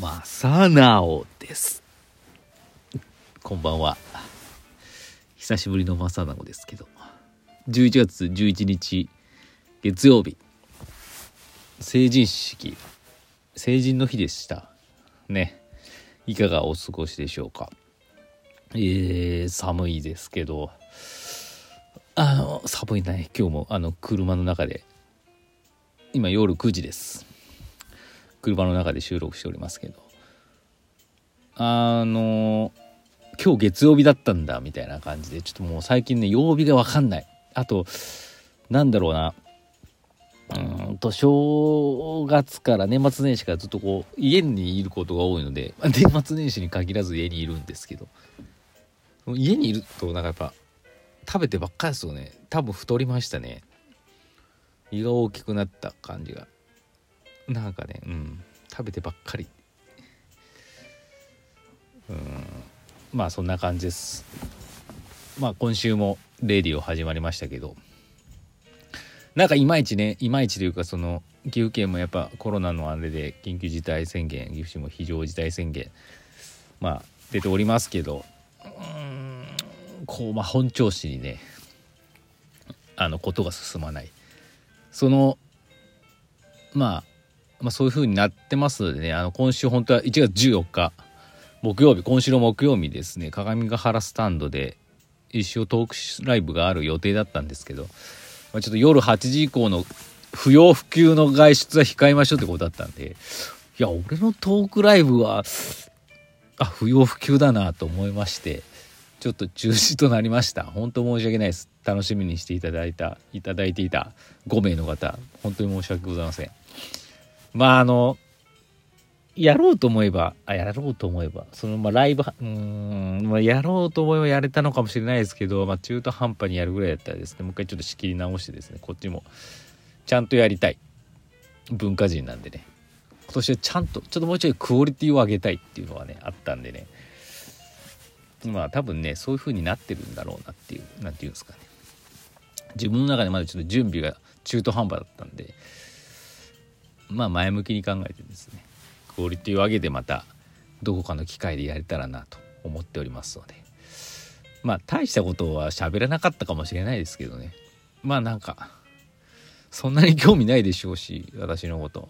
正直です。こんばんは。久しぶりの正直ですけど。11月11日月曜日。成人式。成人の日でした。ね。いかがお過ごしでしょうか。えー、寒いですけど。あの寒いね。今日もあの車の中で。今夜9時です。車の中で収録しておりますけど。あの今日月曜日だったんだみたいな感じでちょっともう最近ね曜日が分かんない。あとなんだろうな。うんと正月から年末年始からずっとこう家にいることが多いので年末年始に限らず家にいるんですけど。家にいるとなんかやっぱ食べてばっかりですよね。多分太りましたね。胃が大きくなった感じが。なんかねうん。食べてばっかり。うん。まあそんな感じです。まあ今週もレディオ始まりましたけど。なんかいまいちねいまいちというかその岐阜県もやっぱコロナのあれで緊急事態宣言岐阜市も非常事態宣言まあ出ておりますけど。うん。こうまあ本調子にねあのことが進まない。そのまあまあ、そういう風になってますのでね。あの今週本当は1月14日木曜日今週の木曜日ですね鏡ヶ原スタンドで一生トークライブがある予定だったんですけど、まあ、ちょっと夜8時以降の不要不急の外出は控えましょうってことだったんでいや俺のトークライブはあ不要不急だなと思いましてちょっと中止となりました。本当申し訳ないです。楽しみにしていただいたいただいていた5名の方本当に申し訳ございません。まああのやろうと思えばあやろうと思えばそのまあライブうん、まあ、やろうと思えばやれたのかもしれないですけど、まあ、中途半端にやるぐらいだったらですねもう一回ちょっと仕切り直してですねこっちもちゃんとやりたい。文化人なんでね。今年はちゃんとちょっともうちょいクオリティを上げたいっていうのはねあったんでね。まあ多分ねそういう風になってるんだろうなっていう何て言うんですかね。自分の中でまだちょっと準備が中途半端だったんでまあ前向きに考えてですねクオリティを上げてまたどこかの機会でやれたらなと思っておりますのでまあ大したことは喋らなかったかもしれないですけどね。まあなんかそんなに興味ないでしょうし私のこと。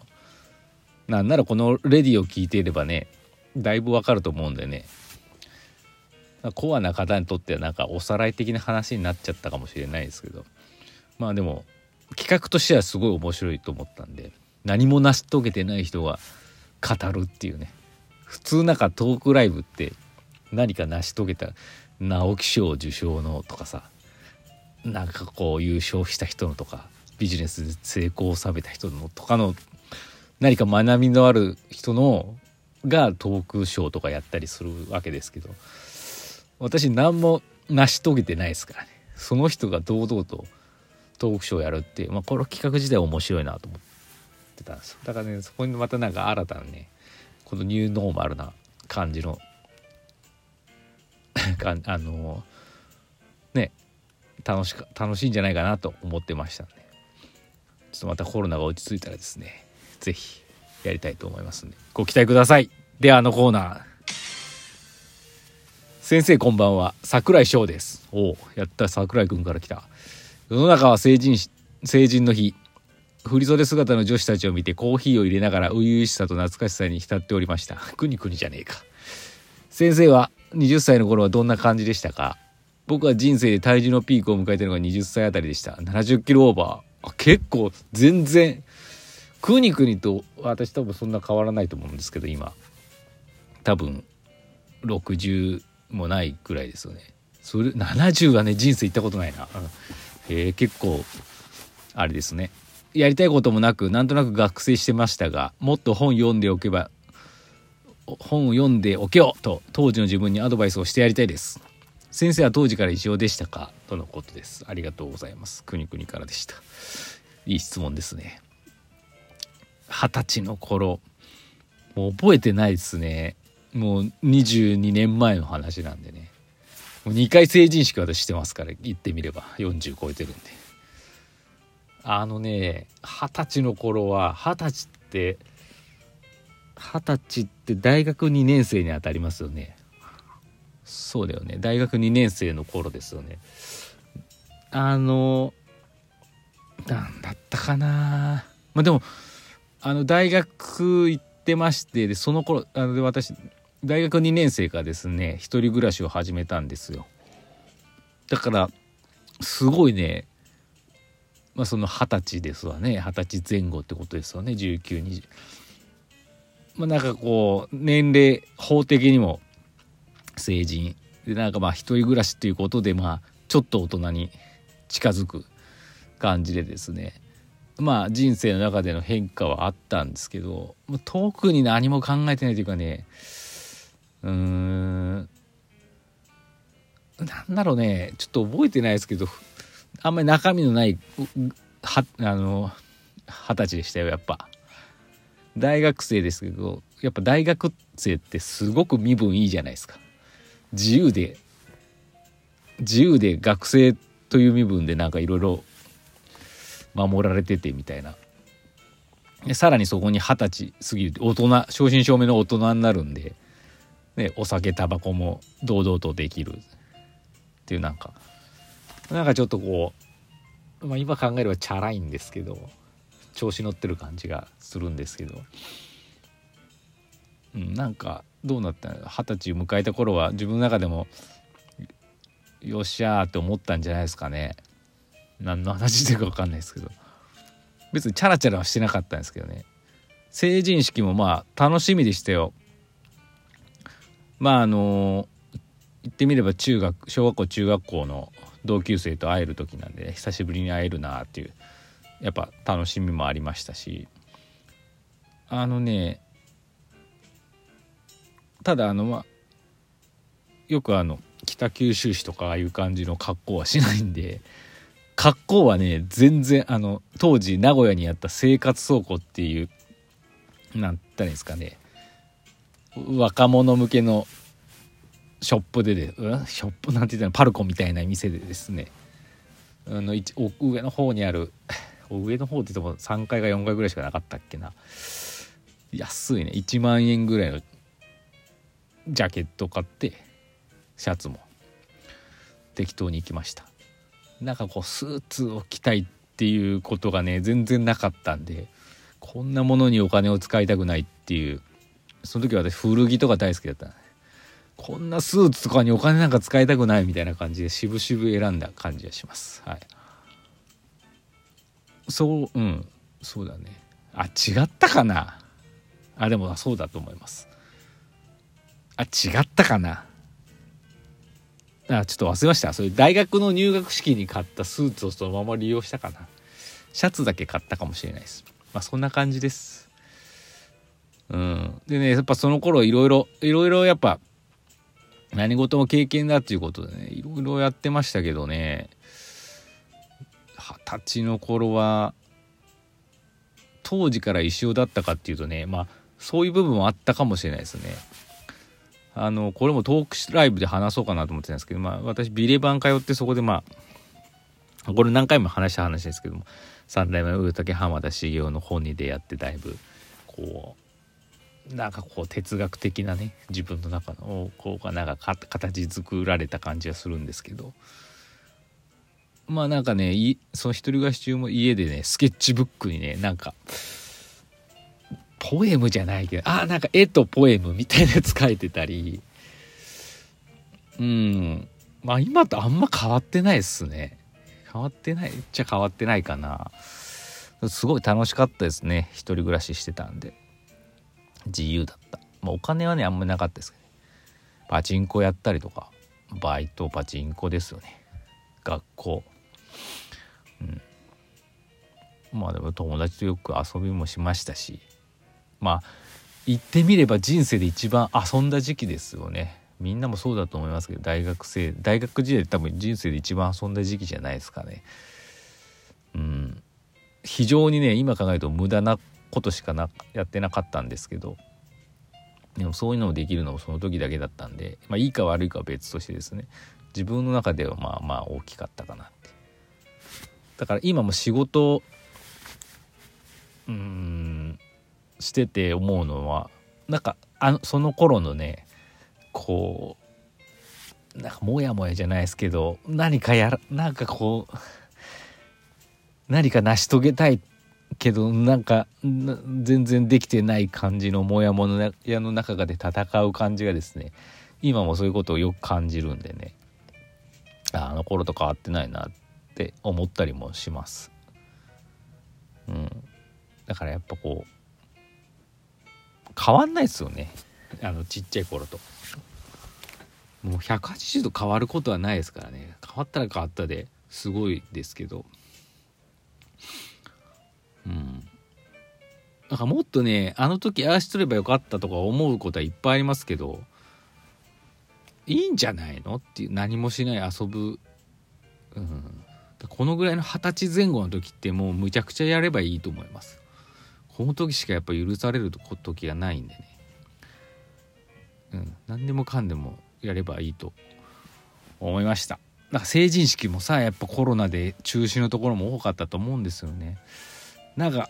なんならこのレディを聞いていればねだいぶわかると思うんでね。コアな方にとってはなんかおさらい的な話になっちゃったかもしれないですけど。まあでも企画としてはすごい面白いと思ったんで何も成し遂げてない人が語るっていうね普通なんかトークライブって何か成し遂げた直木賞受賞のとかさなんかこう優勝した人のとかビジネスで成功を収めた人のとかの何か学びのある人のがトークショーとかやったりするわけですけど私何も成し遂げてないですからねその人が堂々とトークショーやるっていう、まあ、この企画自体面白いなと思って。ってたんですだからねそこにまたなんか新たなねこのニューノーマルな感じの あのね楽しか楽しいんじゃないかなと思ってましたんで。ちょっとまたコロナが落ち着いたらですね是非やりたいと思いますんで。ご期待ください。ではあのコーナー。先生こんばんは。桜井翔です。おおやった。桜井君から来た。世の中は成人成人の日。振袖姿の女子たちを見てコーヒーを入れながら初々しさと懐かしさに浸っておりました。くにくにじゃねえか。先生は20歳の頃はどんな感じでしたか？僕は人生で体重のピークを迎えてるのが20歳あたりでした。70キロオーバー。あ結構全然、くにくにと私多分そんな変わらないと思うんですけど今。多分60もないぐらいですよね。それ70はね人生行ったことないな。うん、え、結構あれですね。やりたいこともなくなんとなく学生してましたがもっと本読んでおけば本を読んでおけよと当時の自分にアドバイスをしてやりたいです。先生は当時から一緒でしたか？とのことです。ありがとうございます。くにくにからでした。いい質問ですね。二十歳の頃もう覚えてないですね。もう22年前の話なんでね。もう2回成人式私してますから言ってみれば。40超えてるんで。あのね二十歳の頃は二十歳って二十歳って大学2年生にあたりますよね。そうだよね。大学2年生の頃ですよね。あのなんだったかな。まあでもあの大学行ってましてでその頃あの私大学2年生からですね一人暮らしを始めたんですよ。だからすごいねまあその二十歳ですわね。二十歳前後ってことですよね。1920まあなんかこう年齢法的にも成人。でなんかまあ一人暮らしっていうことでまあちょっと大人に近づく感じでですね。まあ人生の中での変化はあったんですけど特に何も考えてないというかね。うーん。なんだろうね。ちょっと覚えてないですけどあんまり中身のないあの二十歳でしたよやっぱ。大学生ですけどやっぱ大学生ってすごく身分いいじゃないですか。自由で自由で学生という身分でなんかいろいろ守られててみたいな。でさらにそこに二十歳過ぎる大人正真正銘の大人になるんで、ね、お酒タバコも堂々とできるっていうなんか。なんかちょっとこう、まあ、今考えればチャラいんですけど調子乗ってる感じがするんですけど、うん、なんかどうなった二十歳迎えた頃は自分の中でもよっしゃーって思ったんじゃないですかね。何の話してるか分かんないですけど。別にチャラチャラはしてなかったんですけどね。成人式もまあ楽しみでしたよ。まああの言ってみれば中学小学校中学校の同級生と会える時なんで、久しぶりに会えるなっていうやっぱ楽しみもありましたし。あのねただあのまあよくあの北九州市とかああいう感じの格好はしないんで格好はね全然あの当時名古屋にあった生活倉庫っていうなんたらいいですかね若者向けのショップでで、うん、ショップなんて言ったらパルコみたいな店でですね。あの上の方にある 上の方って言っても3階か4階ぐらいしかなかったっけな。安いね。1万円ぐらいのジャケット買ってシャツも。適当に行きました。なんかこうスーツを着たいっていうことがね全然なかったんでこんなものにお金を使いたくないっていう。その時は私古着とか大好きだった。こんなスーツとかにお金なんか使いたくないみたいな感じで渋々選んだ感じがします。はい。そううん。そうだね。あ違ったかな？あでもそうだと思います。あ違ったかな？あちょっと忘れました。それ大学の入学式に買ったスーツをそのまま利用したかな？シャツだけ買ったかもしれないです。まあそんな感じです。うん。でねやっぱその頃いろいろいろいろやっぱ何事も経験だっていうことでねいろいろやってましたけどね二十歳の頃は当時から一緒だったかっていうとねまあそういう部分もあったかもしれないですね。あのこれもトークライブで話そうかなと思ってたんですけど、まあ、私ビレバン通ってそこでまあこれ何回も話した話ですけども三代目上竹浜田茂雄の本に出会ってだいぶこうなんかこう哲学的なね自分の中のこうなんか形作られた感じがするんですけど。まあなんかねその一人暮らし中も家でねスケッチブックにねなんかポエムじゃないけどあなんか絵とポエムみたいなやつ書いてたり。うん。まあ今とあんま変わってないっすね。変わってないっちゃ変わってないかな。すごい楽しかったですね一人暮らししてたんで。自由だった、まあ、お金はねあんまりなかったですけど、ね、パチンコやったりとか。バイトパチンコですよね。学校。うん。まあでも友達とよく遊びもしましたし。まあ言ってみれば人生で一番遊んだ時期ですよね。みんなもそうだと思いますけど大学生大学時代多分人生で一番遊んだ時期じゃないですかね。うん。非常にね今考えると無駄なことしかなやってなかったんですけどでもそういうのもできるのもその時だけだったんで、まあ、いいか悪いかは別としてですね自分の中ではまあまあ大きかったかなってだから今も仕事うんしてて思うのはなんかあのその頃のねこうなんかモヤモヤじゃないですけど何かやらなんかこう何か成し遂げたいけどなんか全然できてない感じのモヤモヤの中で戦う感じがですね今もそういうことをよく感じるんでね。あの頃と変わってないなって思ったりもします。うん、だからやっぱこう変わんないですよね。あのちっちゃい頃と。もう180度変わることはないですからね。変わったら変わったですごいですけど。なんかもっとねあの時ああしとればよかったとか思うことはいっぱいありますけどいいんじゃないのっていう何もしない遊ぶ、うん、このぐらいの二十歳前後の時ってもうむちゃくちゃやればいいと思います。この時しかやっぱ許される時がないんでね。うん。何でもかんでもやればいいと思いました。なんか成人式もさやっぱコロナで中止のところも多かったと思うんですよね。なんか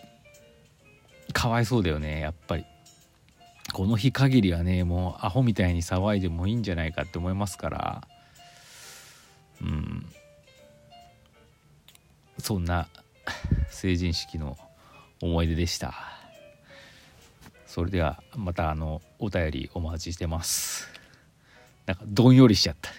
かわいそうだよねやっぱり。この日限りはねもうアホみたいに騒いでもいいんじゃないかって思いますから。うん。そんな 成人式の思い出でした。それではまたあのお便りお待ちしてます。なんかどんよりしちゃった。